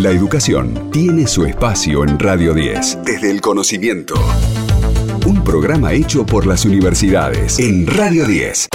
La educación tiene su espacio en Radio 10. Desde el conocimiento. Un programa hecho por las universidades en Radio 10.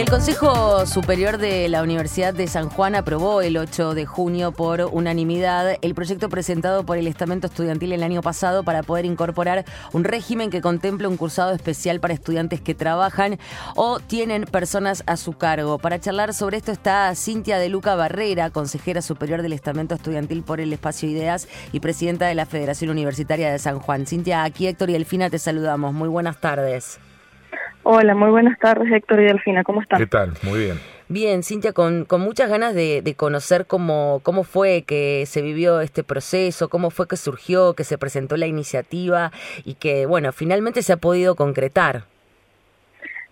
El Consejo Superior de la Universidad de San Juan aprobó el 8 de junio por unanimidad el proyecto presentado por el estamento estudiantil el año pasado para poder incorporar un régimen que contemple un cursado especial para estudiantes que trabajan o tienen personas a su cargo. Para charlar sobre esto está Cintia de Luca Barrera, consejera superior del estamento estudiantil por el espacio Ideas y presidenta de la Federación Universitaria de San Juan. Cintia, aquí Héctor y Elfina te saludamos. Muy buenas tardes. Hola, muy buenas tardes Héctor y Delfina, ¿cómo están? ¿Qué tal? Muy bien. Bien, Cintia, con, con muchas ganas de, conocer cómo, cómo fue que se vivió este proceso, cómo fue que surgió, que se presentó la iniciativa y que, bueno, finalmente se ha podido concretar.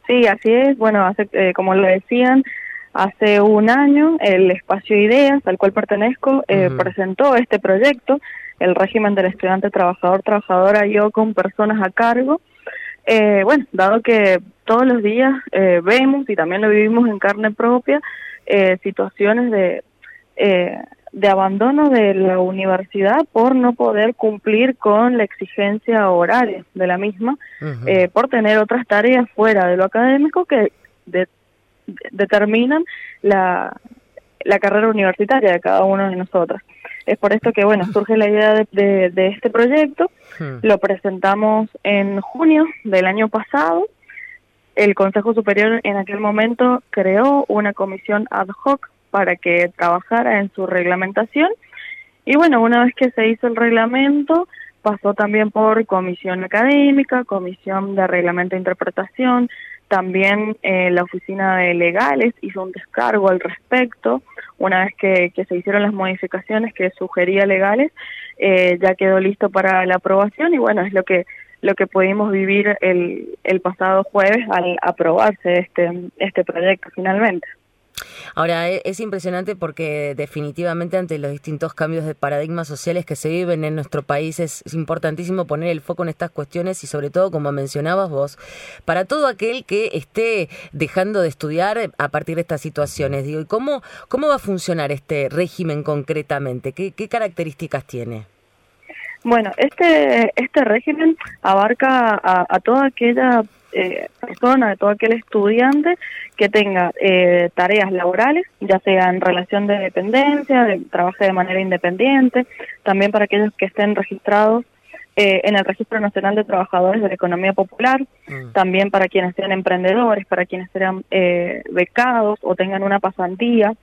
Sí, así es. Bueno, hace, eh, como lo decían, hace un año el Espacio Ideas, al cual pertenezco, eh, presentó este proyecto, el régimen del estudiante trabajador, trabajadora, yo con personas a cargo, eh, bueno, dado que todos los días eh, vemos y también lo vivimos en carne propia, eh, situaciones de, de abandono de la universidad por no poder cumplir con la exigencia horaria de la misma, por tener otras tareas fuera de lo académico que determinan la, la carrera universitaria de cada uno de nosotros. Es por esto que, bueno, surge la idea de, de, este proyecto. Hmm. Lo presentamos en junio del año pasado. El Consejo Superior en aquel momento creó una comisión ad hoc para que trabajara en su reglamentación. Y bueno, una vez que se hizo el reglamento, pasó también por comisión académica, comisión de reglamento e interpretación, también eh, la oficina de legales hizo un descargo al respecto. Una vez que, se hicieron las modificaciones que sugería legales, eh, ya quedó listo para la aprobación y bueno, es lo que lo que pudimos vivir el, el pasado jueves al aprobarse este, este proyecto finalmente. Ahora, e, es impresionante porque definitivamente ante los distintos cambios de paradigmas sociales que se viven en nuestro país es importantísimo poner el foco en estas cuestiones y sobre todo, como mencionabas vos, para todo aquel que esté dejando de estudiar a partir de estas situaciones. Digo, ¿y cómo, cómo va a funcionar este régimen concretamente? ¿Qué, qué características tiene? Bueno, este, este régimen abarca a, a toda aquella eh, persona, de todo aquel estudiante que tenga eh, tareas laborales, ya sea en relación de dependencia, de, trabaje de manera independiente, también para aquellos que estén registrados eh, en el Registro Nacional de Trabajadores de la Economía Popular, mm. también para quienes sean emprendedores, para quienes sean eh, becados o tengan una pasantía.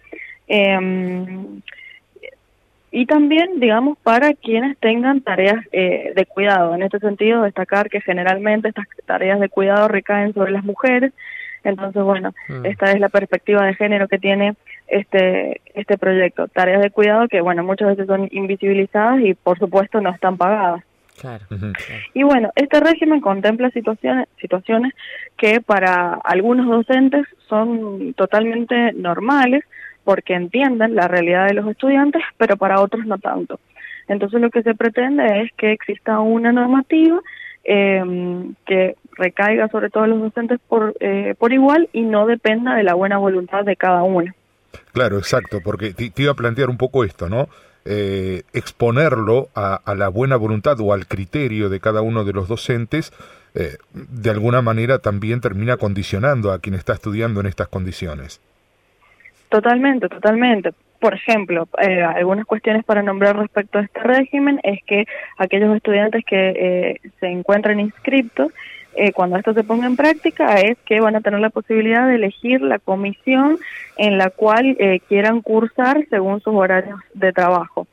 Y también, digamos, para quienes tengan tareas eh, de cuidado. En este sentido, destacar que generalmente estas tareas de cuidado recaen sobre las mujeres. Entonces, bueno, mm. esta es la perspectiva de género que tiene este este proyecto. Tareas de cuidado que, bueno, muchas veces son invisibilizadas y, por supuesto, no están pagadas. Claro. Y bueno, este régimen contempla situaciones, situaciones que para algunos docentes son totalmente normales, porque entienden la realidad de los estudiantes, pero para otros no tanto. Entonces lo que se pretende es que exista una normativa em, que recaiga sobre todos los docentes por, eh, por igual y no dependa de la buena voluntad de cada uno. Claro, exacto, porque te, iba a plantear un poco esto, ¿no? Eh, exponerlo a, la buena voluntad o al criterio de cada uno de los docentes, eh, de alguna manera también termina condicionando a quien está estudiando en estas condiciones. Totalmente, totalmente. Por ejemplo, eh, algunas cuestiones para nombrar respecto a este régimen es que aquellos estudiantes que eh, se encuentren inscriptos, eh, cuando esto se ponga en práctica, es que van a tener la posibilidad de elegir la comisión en la cual quieran cursar según sus horarios de trabajo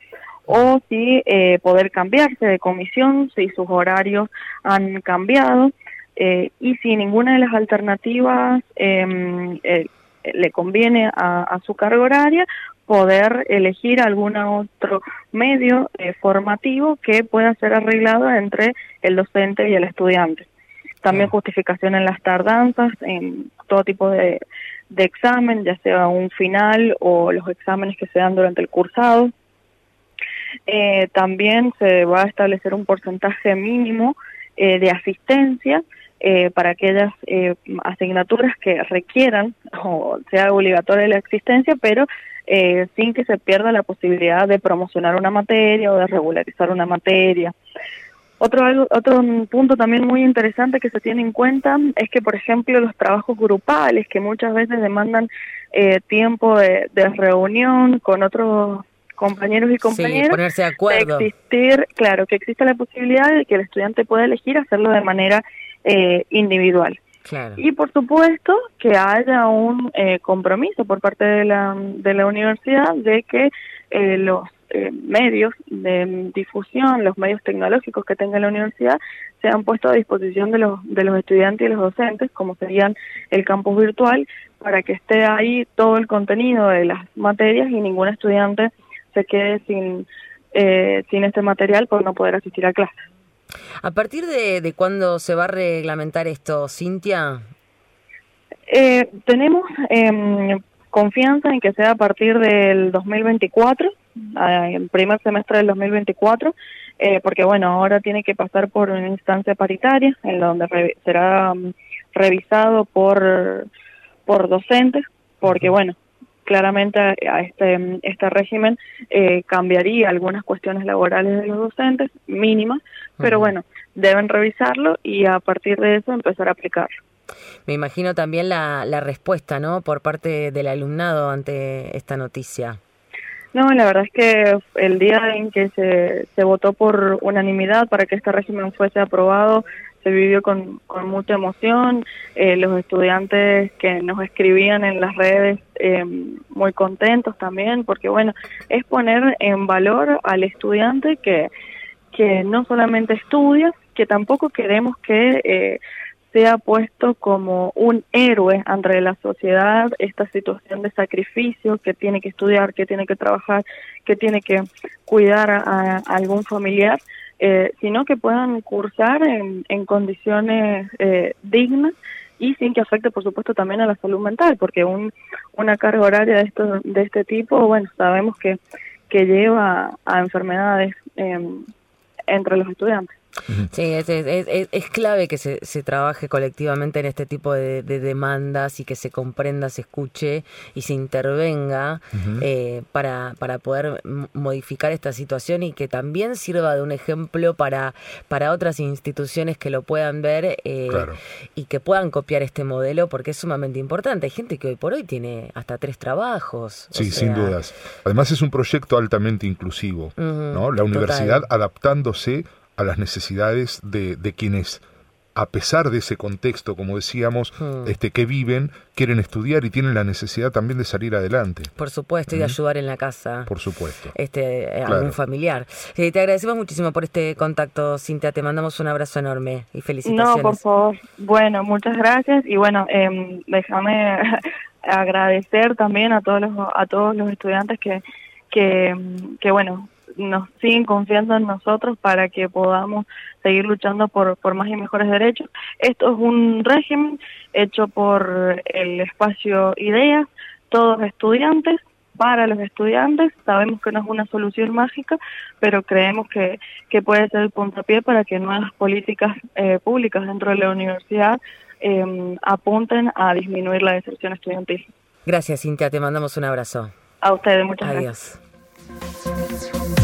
o si poder cambiarse de comisión si sus horarios han cambiado y si ninguna de las alternativas eh, le conviene a, su carga horaria poder elegir algún otro medio eh, formativo que pueda ser arreglado entre el docente y el estudiante. También justificación en las tardanzas, en todo tipo de, examen, ya sea un final o los exámenes que se dan durante el cursado. Eh, también se va a establecer un porcentaje mínimo eh, de asistencia eh, para aquellas eh, asignaturas que requieran o sea obligatoria la existencia, pero eh, sin que se pierda la posibilidad de promocionar una materia o de regularizar una materia. Otro, otro punto también muy interesante que se tiene en cuenta es que, por ejemplo, los trabajos grupales, que muchas veces demandan eh, tiempo de, reunión con otros compañeros y compañeras, ponerse de acuerdo. existir, claro, que exista la posibilidad de que el estudiante pueda elegir hacerlo de manera eh, individual. Y por supuesto que haya un eh, compromiso por parte de la, de la universidad de que eh, los eh, medios de difusión, los medios tecnológicos que tenga la universidad, sean puestos a disposición de los, de los estudiantes y los docentes, como serían el campus virtual, para que esté ahí todo el contenido de las materias y ningún estudiante se quede sin, eh, sin este material por no poder asistir a clases. ¿A partir de, de cuándo se va a reglamentar esto, Cintia? Eh, tenemos eh, confianza en que sea a partir del 2024, el primer semestre del 2024, eh, porque bueno, ahora tiene que pasar por una instancia paritaria, en donde será um, revisado por, por docentes, porque bueno, claramente a este, este régimen eh, cambiaría algunas cuestiones laborales de los docentes, mínimas, pero bueno, deben revisarlo y a partir de eso empezar a aplicarlo. Me imagino también la, la respuesta, ¿no? Por parte del alumnado ante esta noticia. No, la verdad es que el día en que se, se votó por unanimidad para que este régimen fuese aprobado, se vivió con, con mucha emoción. Eh, los estudiantes que nos escribían en las redes eh, muy contentos también, porque bueno, es poner en valor al estudiante que, que no solamente estudia, que tampoco queremos que eh, sea puesto como un héroe ante la sociedad esta situación de sacrificio que tiene que estudiar, que tiene que trabajar, que tiene que cuidar a, algún familiar, eh, sino que puedan cursar en, en condiciones eh, dignas y sin que afecte, por supuesto, también a la salud mental, porque un, una carga horaria de, esto, de este tipo, bueno, sabemos que, que lleva a enfermedades eh, entre los estudiantes. Sí, es, es, es, clave que se, se, trabaje colectivamente en este tipo de, demandas y que se comprenda, se escuche y se intervenga eh, para, para poder modificar esta situación y que también sirva de un ejemplo para, para otras instituciones que lo puedan ver eh, y que puedan copiar este modelo porque es sumamente importante. Hay gente que hoy por hoy tiene hasta tres trabajos. Sí, sin dudas. Además es un proyecto altamente inclusivo, ¿no? La universidad adaptándose a las necesidades de, de quienes a pesar de ese contexto, como decíamos, hmm. este, que viven, quieren estudiar y tienen la necesidad también de salir adelante. Por supuesto, y de ayudar en la casa. Por supuesto. Este, eh, algún familiar. Eh, te agradecemos muchísimo por este contacto, Cintia. Te mandamos un abrazo enorme y felicitaciones. No, por favor. Bueno, muchas gracias. Y bueno, eh, déjame agradecer también a todos los, a todos los estudiantes que, que, que bueno, nos siguen confiando en nosotros para que podamos seguir luchando por, por más y mejores derechos. Esto es un régimen hecho por el espacio Ideas, todos estudiantes, para los estudiantes. Sabemos que no es una solución mágica, pero creemos que, que puede ser el puntapié para que nuevas políticas eh, públicas dentro de la universidad eh, apunten a disminuir la deserción estudiantil. Gracias, Cintia. Te mandamos un abrazo. A ustedes, muchas Adiós. gracias.